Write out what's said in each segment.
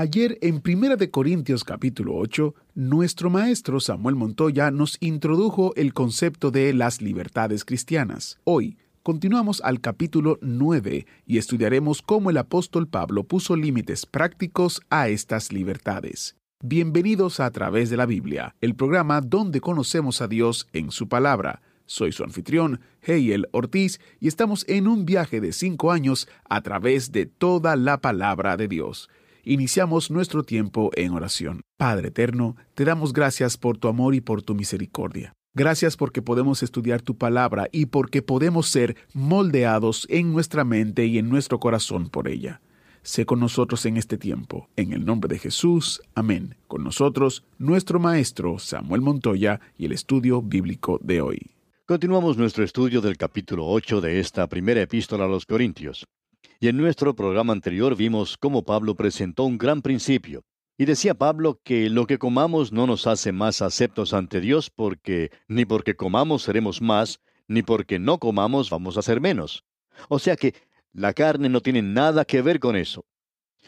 Ayer en 1 de Corintios capítulo 8, nuestro maestro Samuel Montoya nos introdujo el concepto de las libertades cristianas. Hoy continuamos al capítulo 9 y estudiaremos cómo el apóstol Pablo puso límites prácticos a estas libertades. Bienvenidos a A través de la Biblia, el programa donde conocemos a Dios en su palabra. Soy su anfitrión, Heiel Ortiz, y estamos en un viaje de cinco años a través de toda la palabra de Dios. Iniciamos nuestro tiempo en oración. Padre eterno, te damos gracias por tu amor y por tu misericordia. Gracias porque podemos estudiar tu palabra y porque podemos ser moldeados en nuestra mente y en nuestro corazón por ella. Sé con nosotros en este tiempo. En el nombre de Jesús, amén. Con nosotros, nuestro maestro Samuel Montoya y el estudio bíblico de hoy. Continuamos nuestro estudio del capítulo 8 de esta primera epístola a los Corintios. Y en nuestro programa anterior vimos cómo Pablo presentó un gran principio. Y decía Pablo que lo que comamos no nos hace más aceptos ante Dios porque ni porque comamos seremos más, ni porque no comamos vamos a ser menos. O sea que la carne no tiene nada que ver con eso.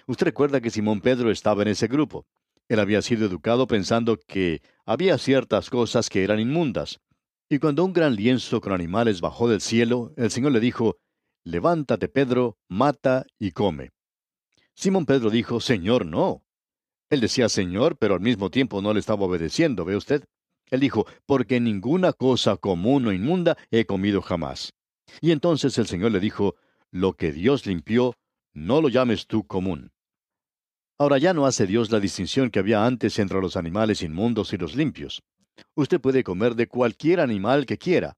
Usted recuerda que Simón Pedro estaba en ese grupo. Él había sido educado pensando que había ciertas cosas que eran inmundas. Y cuando un gran lienzo con animales bajó del cielo, el Señor le dijo, Levántate, Pedro, mata y come. Simón Pedro dijo, Señor, no. Él decía Señor, pero al mismo tiempo no le estaba obedeciendo, ¿ve usted? Él dijo, porque ninguna cosa común o inmunda he comido jamás. Y entonces el Señor le dijo, lo que Dios limpió, no lo llames tú común. Ahora ya no hace Dios la distinción que había antes entre los animales inmundos y los limpios. Usted puede comer de cualquier animal que quiera.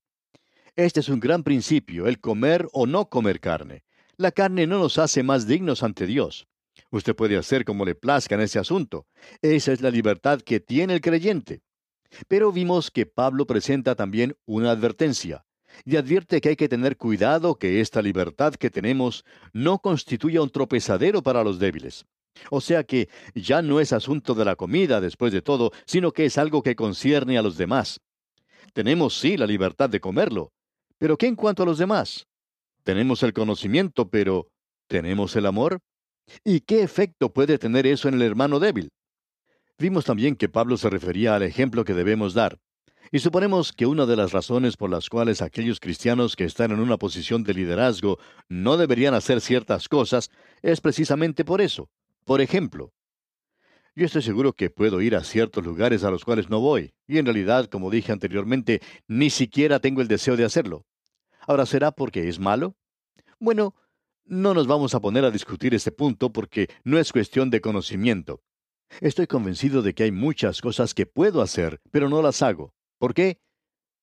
Este es un gran principio, el comer o no comer carne. La carne no nos hace más dignos ante Dios. Usted puede hacer como le plazca en ese asunto. Esa es la libertad que tiene el creyente. Pero vimos que Pablo presenta también una advertencia y advierte que hay que tener cuidado que esta libertad que tenemos no constituya un tropezadero para los débiles. O sea que ya no es asunto de la comida después de todo, sino que es algo que concierne a los demás. Tenemos sí la libertad de comerlo, pero ¿qué en cuanto a los demás? Tenemos el conocimiento, pero ¿tenemos el amor? ¿Y qué efecto puede tener eso en el hermano débil? Vimos también que Pablo se refería al ejemplo que debemos dar. Y suponemos que una de las razones por las cuales aquellos cristianos que están en una posición de liderazgo no deberían hacer ciertas cosas es precisamente por eso. Por ejemplo, yo estoy seguro que puedo ir a ciertos lugares a los cuales no voy, y en realidad, como dije anteriormente, ni siquiera tengo el deseo de hacerlo. Ahora, ¿será porque es malo? Bueno, no nos vamos a poner a discutir este punto porque no es cuestión de conocimiento. Estoy convencido de que hay muchas cosas que puedo hacer, pero no las hago. ¿Por qué?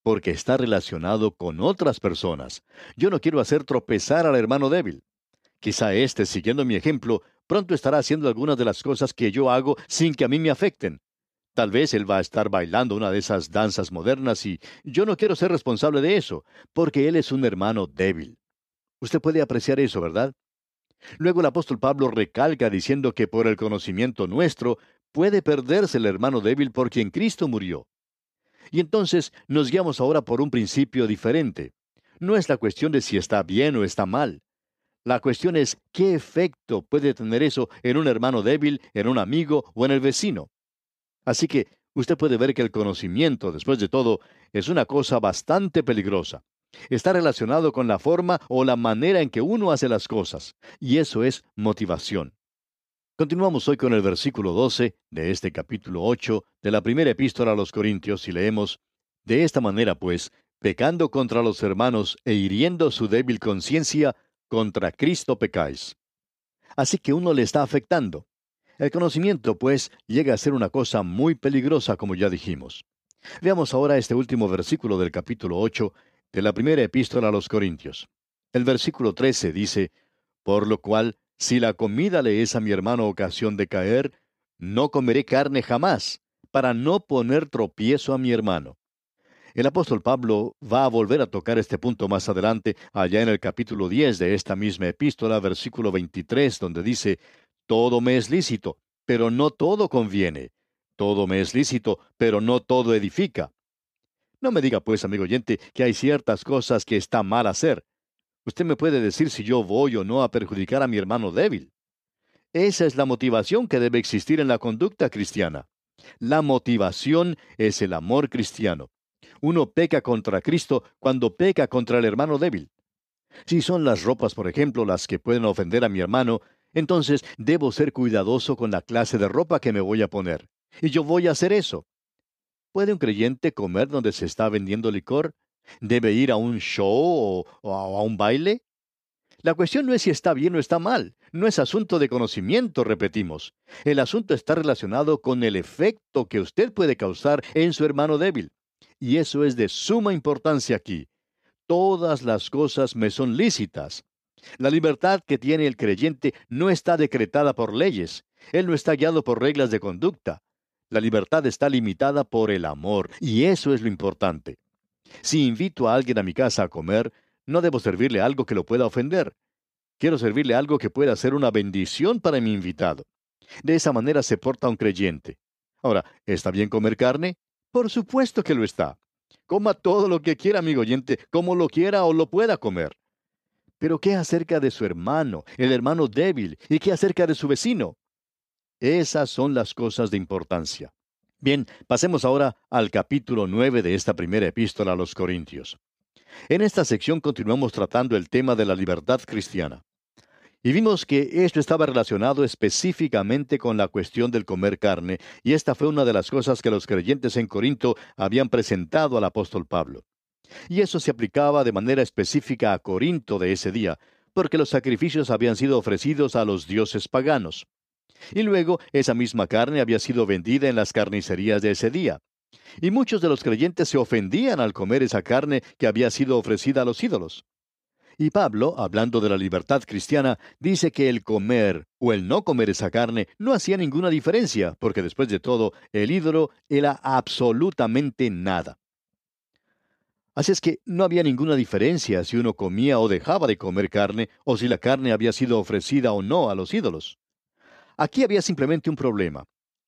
Porque está relacionado con otras personas. Yo no quiero hacer tropezar al hermano débil. Quizá éste, siguiendo mi ejemplo, pronto estará haciendo algunas de las cosas que yo hago sin que a mí me afecten. Tal vez él va a estar bailando una de esas danzas modernas y yo no quiero ser responsable de eso, porque él es un hermano débil. Usted puede apreciar eso, ¿verdad? Luego el apóstol Pablo recalca diciendo que por el conocimiento nuestro puede perderse el hermano débil por quien Cristo murió. Y entonces nos guiamos ahora por un principio diferente. No es la cuestión de si está bien o está mal. La cuestión es qué efecto puede tener eso en un hermano débil, en un amigo o en el vecino. Así que usted puede ver que el conocimiento, después de todo, es una cosa bastante peligrosa. Está relacionado con la forma o la manera en que uno hace las cosas, y eso es motivación. Continuamos hoy con el versículo 12 de este capítulo 8 de la primera epístola a los Corintios y leemos, De esta manera, pues, pecando contra los hermanos e hiriendo su débil conciencia, contra Cristo pecáis. Así que uno le está afectando. El conocimiento, pues, llega a ser una cosa muy peligrosa, como ya dijimos. Veamos ahora este último versículo del capítulo 8 de la primera epístola a los Corintios. El versículo 13 dice, Por lo cual, Si la comida le es a mi hermano ocasión de caer, no comeré carne jamás, para no poner tropiezo a mi hermano. El apóstol Pablo va a volver a tocar este punto más adelante, allá en el capítulo 10 de esta misma epístola, versículo 23, donde dice, Todo me es lícito, pero no todo conviene. Todo me es lícito, pero no todo edifica. No me diga pues, amigo oyente, que hay ciertas cosas que está mal hacer. Usted me puede decir si yo voy o no a perjudicar a mi hermano débil. Esa es la motivación que debe existir en la conducta cristiana. La motivación es el amor cristiano. Uno peca contra Cristo cuando peca contra el hermano débil. Si son las ropas, por ejemplo, las que pueden ofender a mi hermano, entonces debo ser cuidadoso con la clase de ropa que me voy a poner. Y yo voy a hacer eso. ¿Puede un creyente comer donde se está vendiendo licor? ¿Debe ir a un show o, a un baile? La cuestión no es si está bien o está mal, no es asunto de conocimiento, repetimos. El asunto está relacionado con el efecto que usted puede causar en su hermano débil. Y eso es de suma importancia aquí. Todas las cosas me son lícitas. La libertad que tiene el creyente no está decretada por leyes. Él no está guiado por reglas de conducta. La libertad está limitada por el amor, y eso es lo importante. Si invito a alguien a mi casa a comer, no debo servirle algo que lo pueda ofender. Quiero servirle algo que pueda ser una bendición para mi invitado. De esa manera se porta un creyente. Ahora, ¿está bien comer carne? Por supuesto que lo está. Coma todo lo que quiera, amigo oyente, como lo quiera o lo pueda comer. Pero ¿qué acerca de su hermano, el hermano débil? ¿Y qué acerca de su vecino? Esas son las cosas de importancia. Bien, pasemos ahora al capítulo 9 de esta primera epístola a los Corintios. En esta sección continuamos tratando el tema de la libertad cristiana. Y vimos que esto estaba relacionado específicamente con la cuestión del comer carne, y esta fue una de las cosas que los creyentes en Corinto habían presentado al apóstol Pablo. Y eso se aplicaba de manera específica a Corinto de ese día, porque los sacrificios habían sido ofrecidos a los dioses paganos. Y luego esa misma carne había sido vendida en las carnicerías de ese día. Y muchos de los creyentes se ofendían al comer esa carne que había sido ofrecida a los ídolos. Y Pablo, hablando de la libertad cristiana, dice que el comer o el no comer esa carne no hacía ninguna diferencia, porque después de todo, el ídolo era absolutamente nada. Así es que no había ninguna diferencia si uno comía o dejaba de comer carne, o si la carne había sido ofrecida o no a los ídolos. Aquí había simplemente un problema,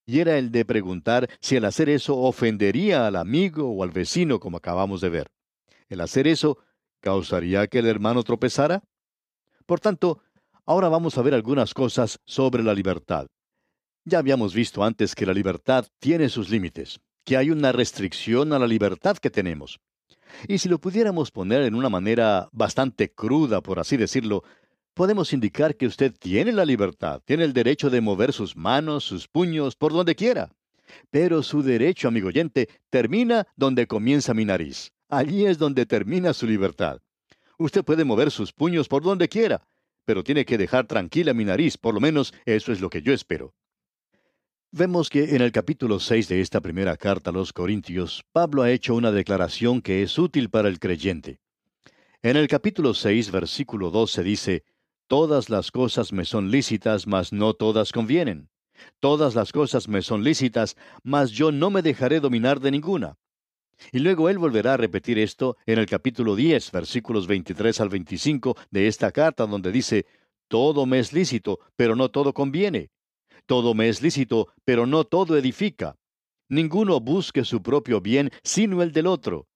y era el de preguntar si el hacer eso ofendería al amigo o al vecino, como acabamos de ver. El hacer eso ¿Causaría que el hermano tropezara? Por tanto, ahora vamos a ver algunas cosas sobre la libertad. Ya habíamos visto antes que la libertad tiene sus límites, que hay una restricción a la libertad que tenemos. Y si lo pudiéramos poner en una manera bastante cruda, por así decirlo, podemos indicar que usted tiene la libertad, tiene el derecho de mover sus manos, sus puños, por donde quiera. Pero su derecho, amigo oyente, termina donde comienza mi nariz. Allí es donde termina su libertad. Usted puede mover sus puños por donde quiera, pero tiene que dejar tranquila mi nariz, por lo menos eso es lo que yo espero. Vemos que en el capítulo 6 de esta primera carta a los Corintios, Pablo ha hecho una declaración que es útil para el creyente. En el capítulo 6, versículo 12 dice, Todas las cosas me son lícitas, mas no todas convienen. Todas las cosas me son lícitas, mas yo no me dejaré dominar de ninguna. Y luego él volverá a repetir esto en el capítulo 10, versículos 23 al 25 de esta carta, donde dice, Todo me es lícito, pero no todo conviene. Todo me es lícito, pero no todo edifica. Ninguno busque su propio bien, sino el del otro.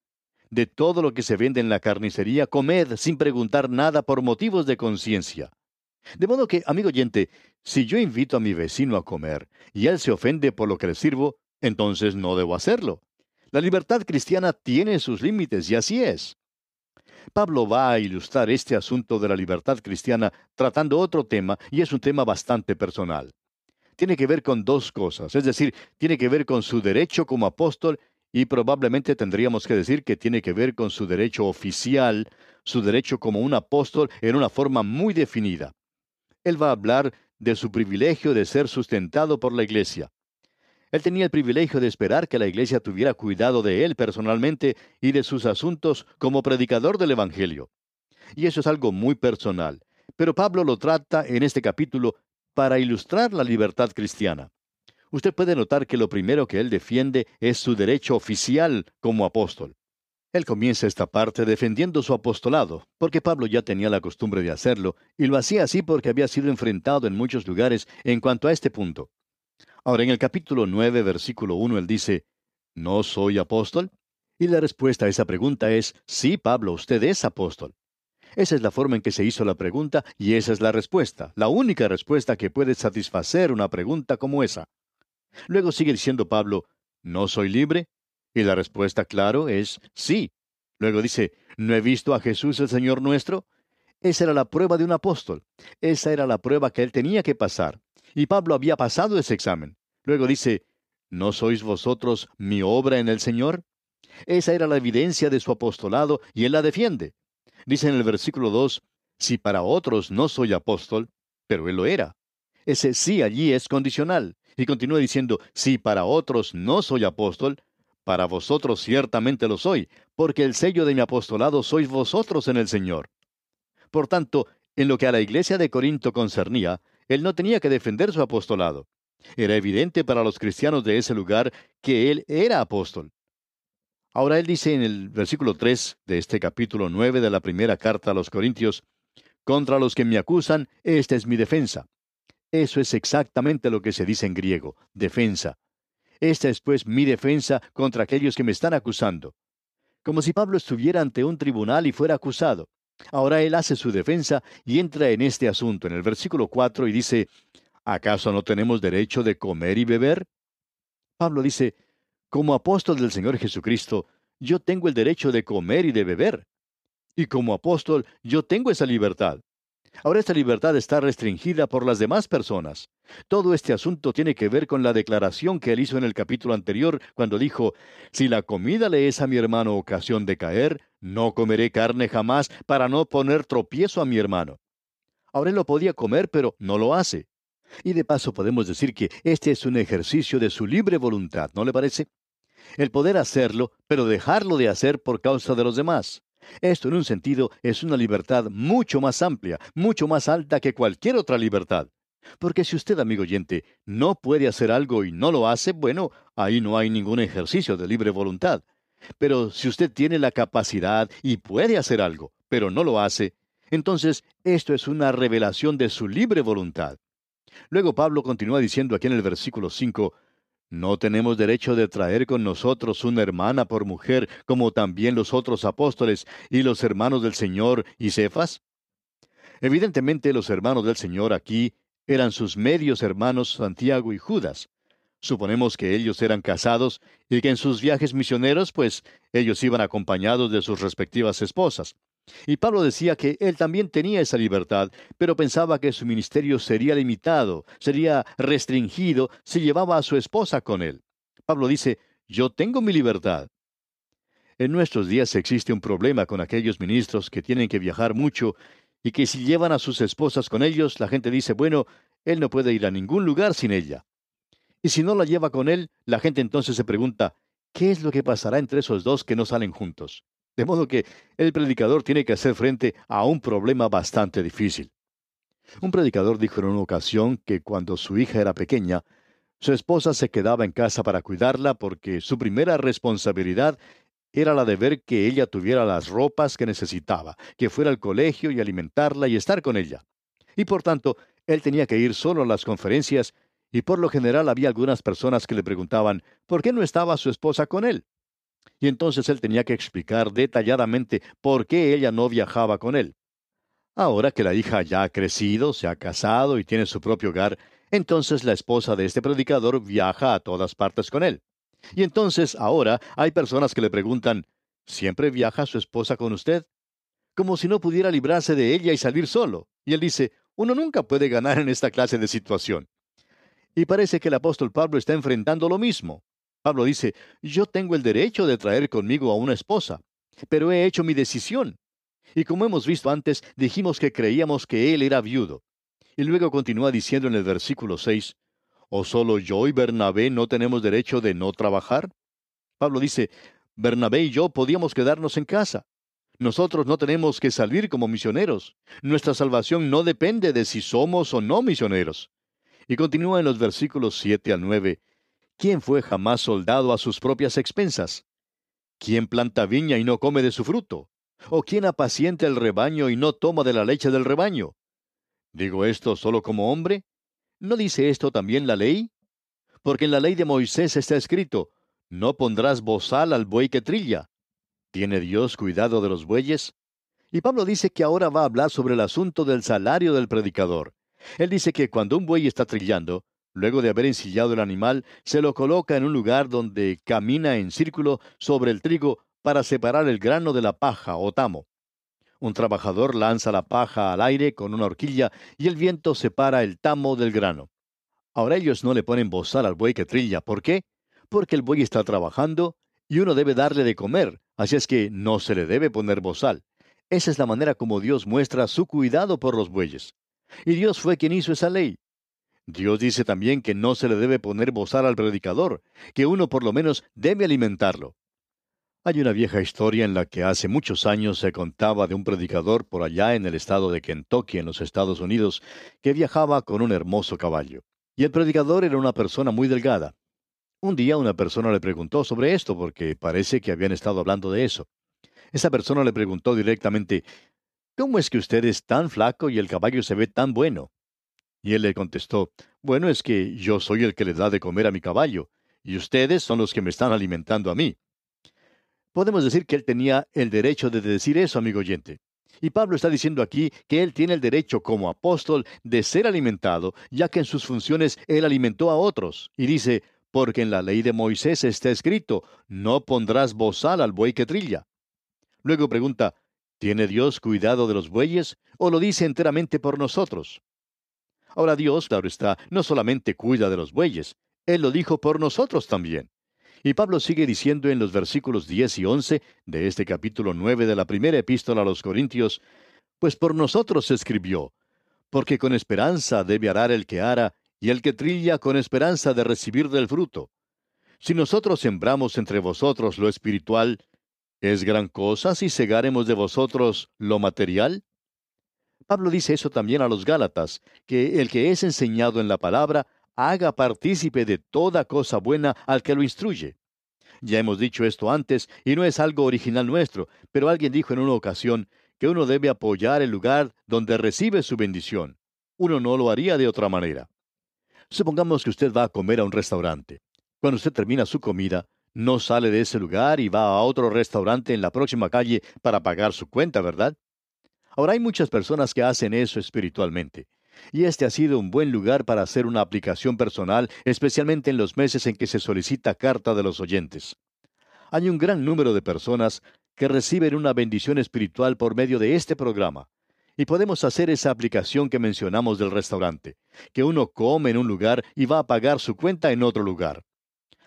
De todo lo que se vende en la carnicería, comed sin preguntar nada por motivos de conciencia. De modo que, amigo oyente, si yo invito a mi vecino a comer y él se ofende por lo que le sirvo, entonces no debo hacerlo. La libertad cristiana tiene sus límites y así es. Pablo va a ilustrar este asunto de la libertad cristiana tratando otro tema y es un tema bastante personal. Tiene que ver con dos cosas, es decir, tiene que ver con su derecho como apóstol y probablemente tendríamos que decir que tiene que ver con su derecho oficial, su derecho como un apóstol en una forma muy definida. Él va a hablar de su privilegio de ser sustentado por la iglesia. Él tenía el privilegio de esperar que la iglesia tuviera cuidado de él personalmente y de sus asuntos como predicador del Evangelio. Y eso es algo muy personal. pero Pablo lo trata en este capítulo para ilustrar la libertad cristiana. Usted puede notar que lo primero que él defiende es su derecho oficial como apóstol. Él comienza esta parte defendiendo su apostolado, porque Pablo ya tenía la costumbre de hacerlo, y lo hacía así porque había sido enfrentado en muchos lugares en cuanto a este punto. Ahora, en el capítulo 9, versículo 1, él dice, ¿No soy apóstol? Y la respuesta a esa pregunta es, sí, Pablo, usted es apóstol. Esa es la forma en que se hizo la pregunta y esa es la respuesta, la única respuesta que puede satisfacer una pregunta como esa. Luego sigue diciendo Pablo, ¿no soy libre? Y la respuesta, claro, es sí. Luego dice, ¿no he visto a Jesús el Señor nuestro? Esa era la prueba de un apóstol. Esa era la prueba que él tenía que pasar. Y Pablo había pasado ese examen. Luego dice, ¿no sois vosotros mi obra en el Señor? Esa era la evidencia de su apostolado y él la defiende. Dice en el versículo 2, si para otros no soy apóstol, pero él lo era. Ese sí allí es condicional. Y continúa diciendo, si para otros no soy apóstol, para vosotros ciertamente lo soy, porque el sello de mi apostolado sois vosotros en el Señor. Por tanto, en lo que a la iglesia de Corinto concernía, él no tenía que defender su apostolado. Era evidente para los cristianos de ese lugar que él era apóstol. Ahora él dice en el versículo 3 de este capítulo 9 de la primera carta a los Corintios, Contra los que me acusan, esta es mi defensa. Eso es exactamente lo que se dice en griego, defensa. Esta es pues mi defensa contra aquellos que me están acusando. Como si Pablo estuviera ante un tribunal y fuera acusado. Ahora él hace su defensa y entra en este asunto en el versículo 4 y dice, ¿acaso no tenemos derecho de comer y beber? Pablo dice, como apóstol del Señor Jesucristo, yo tengo el derecho de comer y de beber. Y como apóstol, yo tengo esa libertad. Ahora esta libertad está restringida por las demás personas. Todo este asunto tiene que ver con la declaración que él hizo en el capítulo anterior, cuando dijo, Si la comida le es a mi hermano ocasión de caer, no comeré carne jamás para no poner tropiezo a mi hermano. Ahora él lo podía comer, pero no lo hace. Y de paso podemos decir que este es un ejercicio de su libre voluntad, ¿no le parece? El poder hacerlo, pero dejarlo de hacer por causa de los demás. Esto en un sentido es una libertad mucho más amplia, mucho más alta que cualquier otra libertad. Porque si usted, amigo oyente, no puede hacer algo y no lo hace, bueno, ahí no hay ningún ejercicio de libre voluntad. Pero si usted tiene la capacidad y puede hacer algo, pero no lo hace, entonces esto es una revelación de su libre voluntad. Luego Pablo continúa diciendo aquí en el versículo 5, ¿No tenemos derecho de traer con nosotros una hermana por mujer, como también los otros apóstoles y los hermanos del Señor y Cefas? Evidentemente los hermanos del Señor aquí eran sus medios hermanos Santiago y Judas. Suponemos que ellos eran casados y que en sus viajes misioneros, pues ellos iban acompañados de sus respectivas esposas. Y Pablo decía que él también tenía esa libertad, pero pensaba que su ministerio sería limitado, sería restringido si llevaba a su esposa con él. Pablo dice, yo tengo mi libertad. En nuestros días existe un problema con aquellos ministros que tienen que viajar mucho y que si llevan a sus esposas con ellos, la gente dice, bueno, él no puede ir a ningún lugar sin ella. Y si no la lleva con él, la gente entonces se pregunta, ¿qué es lo que pasará entre esos dos que no salen juntos? De modo que el predicador tiene que hacer frente a un problema bastante difícil. Un predicador dijo en una ocasión que cuando su hija era pequeña, su esposa se quedaba en casa para cuidarla porque su primera responsabilidad era la de ver que ella tuviera las ropas que necesitaba, que fuera al colegio y alimentarla y estar con ella. Y por tanto, él tenía que ir solo a las conferencias y por lo general había algunas personas que le preguntaban ¿por qué no estaba su esposa con él? Y entonces él tenía que explicar detalladamente por qué ella no viajaba con él. Ahora que la hija ya ha crecido, se ha casado y tiene su propio hogar, entonces la esposa de este predicador viaja a todas partes con él. Y entonces ahora hay personas que le preguntan, ¿siempre viaja su esposa con usted? Como si no pudiera librarse de ella y salir solo. Y él dice, uno nunca puede ganar en esta clase de situación. Y parece que el apóstol Pablo está enfrentando lo mismo. Pablo dice, yo tengo el derecho de traer conmigo a una esposa, pero he hecho mi decisión. Y como hemos visto antes, dijimos que creíamos que él era viudo. Y luego continúa diciendo en el versículo 6, ¿O solo yo y Bernabé no tenemos derecho de no trabajar? Pablo dice, Bernabé y yo podíamos quedarnos en casa. Nosotros no tenemos que salir como misioneros. Nuestra salvación no depende de si somos o no misioneros. Y continúa en los versículos 7 al 9. ¿Quién fue jamás soldado a sus propias expensas? ¿Quién planta viña y no come de su fruto? ¿O quién apacienta el rebaño y no toma de la leche del rebaño? ¿Digo esto solo como hombre? ¿No dice esto también la ley? Porque en la ley de Moisés está escrito, no pondrás bozal al buey que trilla. ¿Tiene Dios cuidado de los bueyes? Y Pablo dice que ahora va a hablar sobre el asunto del salario del predicador. Él dice que cuando un buey está trillando, luego de haber ensillado el animal, se lo coloca en un lugar donde camina en círculo sobre el trigo para separar el grano de la paja o tamo. Un trabajador lanza la paja al aire con una horquilla y el viento separa el tamo del grano. Ahora ellos no le ponen bozal al buey que trilla. ¿Por qué? Porque el buey está trabajando y uno debe darle de comer, así es que no se le debe poner bozal. Esa es la manera como Dios muestra su cuidado por los bueyes. Y Dios fue quien hizo esa ley. Dios dice también que no se le debe poner bozal al predicador, que uno por lo menos debe alimentarlo. Hay una vieja historia en la que hace muchos años se contaba de un predicador por allá en el estado de Kentucky, en los Estados Unidos, que viajaba con un hermoso caballo. Y el predicador era una persona muy delgada. Un día una persona le preguntó sobre esto porque parece que habían estado hablando de eso. Esa persona le preguntó directamente, ¿Cómo es que usted es tan flaco y el caballo se ve tan bueno? Y él le contestó, Bueno, es que yo soy el que le da de comer a mi caballo, y ustedes son los que me están alimentando a mí. Podemos decir que él tenía el derecho de decir eso, amigo oyente. Y Pablo está diciendo aquí que él tiene el derecho como apóstol de ser alimentado, ya que en sus funciones él alimentó a otros. Y dice, porque en la ley de Moisés está escrito, no pondrás bozal al buey que trilla. Luego pregunta, ¿tiene Dios cuidado de los bueyes o lo dice enteramente por nosotros? Ahora Dios, claro está, no solamente cuida de los bueyes, Él lo dijo por nosotros también. Y Pablo sigue diciendo en los versículos 10 y 11 de este capítulo 9 de la primera epístola a los Corintios, pues por nosotros se escribió, porque con esperanza debe arar el que ara, y el que trilla con esperanza de recibir del fruto. Si nosotros sembramos entre vosotros lo espiritual, ¿es gran cosa si segaremos de vosotros lo material? Pablo dice eso también a los Gálatas, que el que es enseñado en la palabra haga partícipe de toda cosa buena al que lo instruye. Ya hemos dicho esto antes, y no es algo original nuestro, pero alguien dijo en una ocasión que uno debe apoyar el lugar donde recibe su bendición. Uno no lo haría de otra manera. Supongamos que usted va a comer a un restaurante. Cuando usted termina su comida, no sale de ese lugar y va a otro restaurante en la próxima calle para pagar su cuenta, ¿verdad? Ahora hay muchas personas que hacen eso espiritualmente. Y este ha sido un buen lugar para hacer una aplicación personal, especialmente en los meses en que se solicita carta de los oyentes. Hay un gran número de personas que reciben una bendición espiritual por medio de este programa, y podemos hacer esa aplicación que mencionamos del restaurante, que uno come en un lugar y va a pagar su cuenta en otro lugar.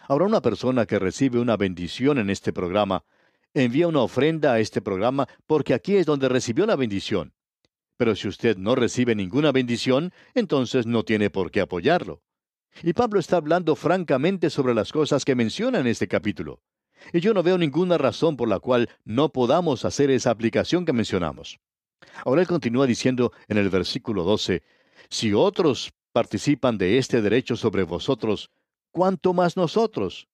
Ahora una persona que recibe una bendición en este programa, envía una ofrenda a este programa porque aquí es donde recibió la bendición. Pero si usted no recibe ninguna bendición, entonces no tiene por qué apoyarlo. Y Pablo está hablando francamente sobre las cosas que menciona en este capítulo. Y yo no veo ninguna razón por la cual no podamos hacer esa aplicación que mencionamos. Ahora él continúa diciendo en el versículo 12, si otros participan de este derecho sobre vosotros, ¿cuánto más nosotros?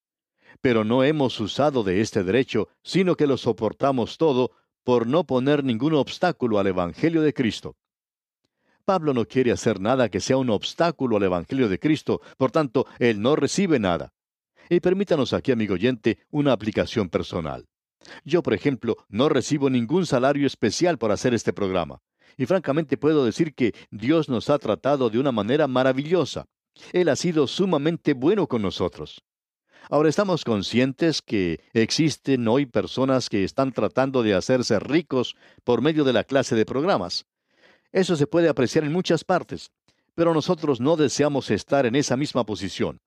Pero no hemos usado de este derecho, sino que lo soportamos todo por no poner ningún obstáculo al Evangelio de Cristo. Pablo no quiere hacer nada que sea un obstáculo al Evangelio de Cristo, por tanto, él no recibe nada. Y permítanos aquí, amigo oyente, una aplicación personal. Yo, por ejemplo, no recibo ningún salario especial por hacer este programa. Y francamente puedo decir que Dios nos ha tratado de una manera maravillosa. Él ha sido sumamente bueno con nosotros. Ahora estamos conscientes que existen hoy personas que están tratando de hacerse ricos por medio de la clase de programas. Eso se puede apreciar en muchas partes, pero nosotros no deseamos estar en esa misma posición.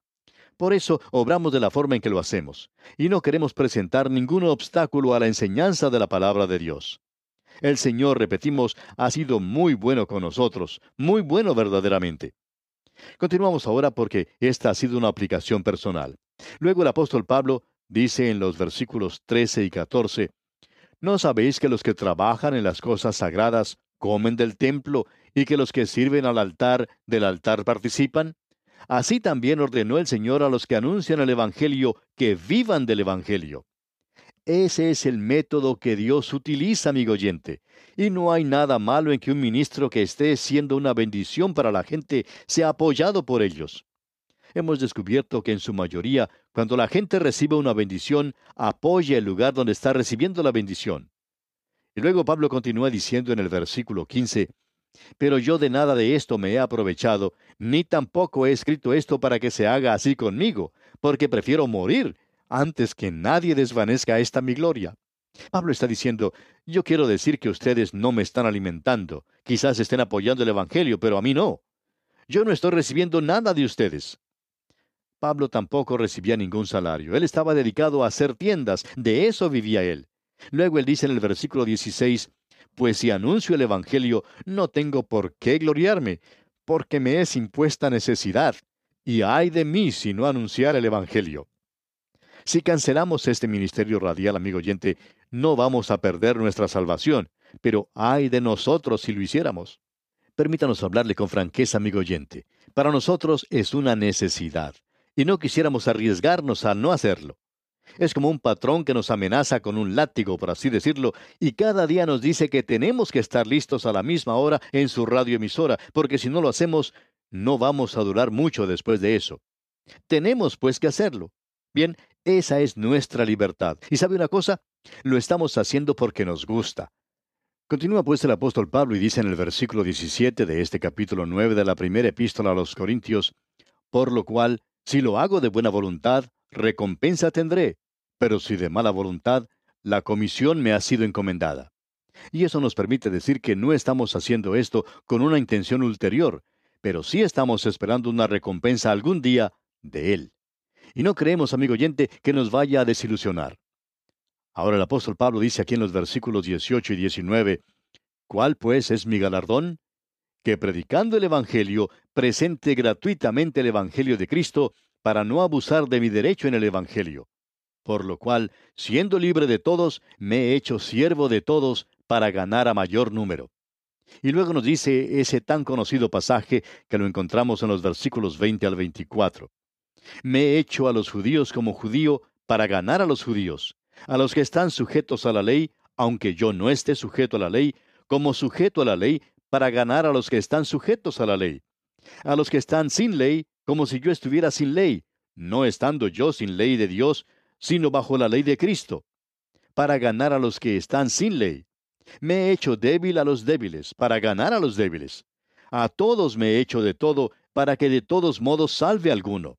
Por eso obramos de la forma en que lo hacemos, y no queremos presentar ningún obstáculo a la enseñanza de la palabra de Dios. El Señor, repetimos, ha sido muy bueno con nosotros, muy bueno verdaderamente. Continuamos ahora porque esta ha sido una aplicación personal. Luego el apóstol Pablo dice en los versículos 13 y 14, ¿No sabéis que los que trabajan en las cosas sagradas comen del templo y que los que sirven al altar del altar participan? Así también ordenó el Señor a los que anuncian el Evangelio que vivan del Evangelio. Ese es el método que Dios utiliza, amigo oyente. Y no hay nada malo en que un ministro que esté siendo una bendición para la gente sea apoyado por ellos. Hemos descubierto que en su mayoría, cuando la gente recibe una bendición, apoya el lugar donde está recibiendo la bendición. Y luego Pablo continúa diciendo en el versículo 15, Pero yo de nada de esto me he aprovechado, ni tampoco he escrito esto para que se haga así conmigo, porque prefiero morir antes que nadie desvanezca esta mi gloria. Pablo está diciendo, yo quiero decir que ustedes no me están alimentando, quizás estén apoyando el Evangelio, pero a mí no. Yo no estoy recibiendo nada de ustedes. Pablo tampoco recibía ningún salario, él estaba dedicado a hacer tiendas, de eso vivía él. Luego él dice en el versículo 16, pues si anuncio el Evangelio, no tengo por qué gloriarme, porque me es impuesta necesidad, y ay de mí si no anunciar el Evangelio. Si cancelamos este ministerio radial, amigo oyente, no vamos a perder nuestra salvación, pero ay de nosotros si lo hiciéramos. Permítanos hablarle con franqueza, amigo oyente. Para nosotros es una necesidad, y no quisiéramos arriesgarnos a no hacerlo. Es como un patrón que nos amenaza con un látigo, por así decirlo, y cada día nos dice que tenemos que estar listos a la misma hora en su radioemisora, porque si no lo hacemos, no vamos a durar mucho después de eso. Tenemos pues que hacerlo. Bien, esa es nuestra libertad. ¿Y sabe una cosa? Lo estamos haciendo porque nos gusta. Continúa pues el apóstol Pablo y dice en el versículo 17 de este capítulo 9 de la primera epístola a los Corintios, por lo cual, si lo hago de buena voluntad, recompensa tendré, pero si de mala voluntad, la comisión me ha sido encomendada. Y eso nos permite decir que no estamos haciendo esto con una intención ulterior, pero sí estamos esperando una recompensa algún día de Él. Y no creemos, amigo oyente, que nos vaya a desilusionar. Ahora el apóstol Pablo dice aquí en los versículos 18 y 19, ¿cuál pues es mi galardón? Que predicando el Evangelio, presente gratuitamente el Evangelio de Cristo, para no abusar de mi derecho en el Evangelio. Por lo cual, siendo libre de todos, me he hecho siervo de todos para ganar a mayor número. Y luego nos dice ese tan conocido pasaje que lo encontramos en los versículos 20 al 24. Me he hecho a los judíos como judío para ganar a los judíos, a los que están sujetos a la ley, aunque yo no esté sujeto a la ley, como sujeto a la ley, para ganar a los que están sujetos a la ley, a los que están sin ley, como si yo estuviera sin ley, no estando yo sin ley de Dios, sino bajo la ley de Cristo, para ganar a los que están sin ley. Me he hecho débil a los débiles, para ganar a los débiles. A todos me he hecho de todo, para que de todos modos salve alguno.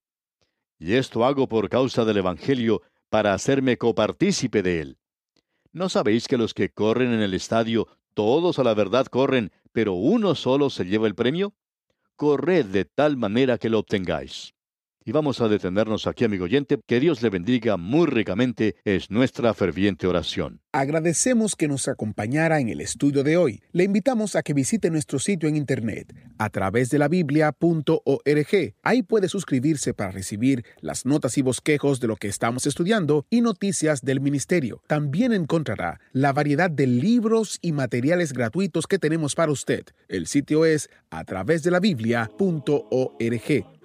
Y esto hago por causa del Evangelio, para hacerme copartícipe de él. ¿No sabéis que los que corren en el estadio, todos a la verdad corren, pero uno solo se lleva el premio? Corred de tal manera que lo obtengáis. Y vamos a detenernos aquí, amigo oyente. Que Dios le bendiga muy ricamente, es nuestra ferviente oración. Agradecemos que nos acompañara en el estudio de hoy. Le invitamos a que visite nuestro sitio en internet a través de la biblia.org. Ahí puede suscribirse para recibir las notas y bosquejos de lo que estamos estudiando y noticias del ministerio. También encontrará la variedad de libros y materiales gratuitos que tenemos para usted. El sitio es a través de la biblia.org.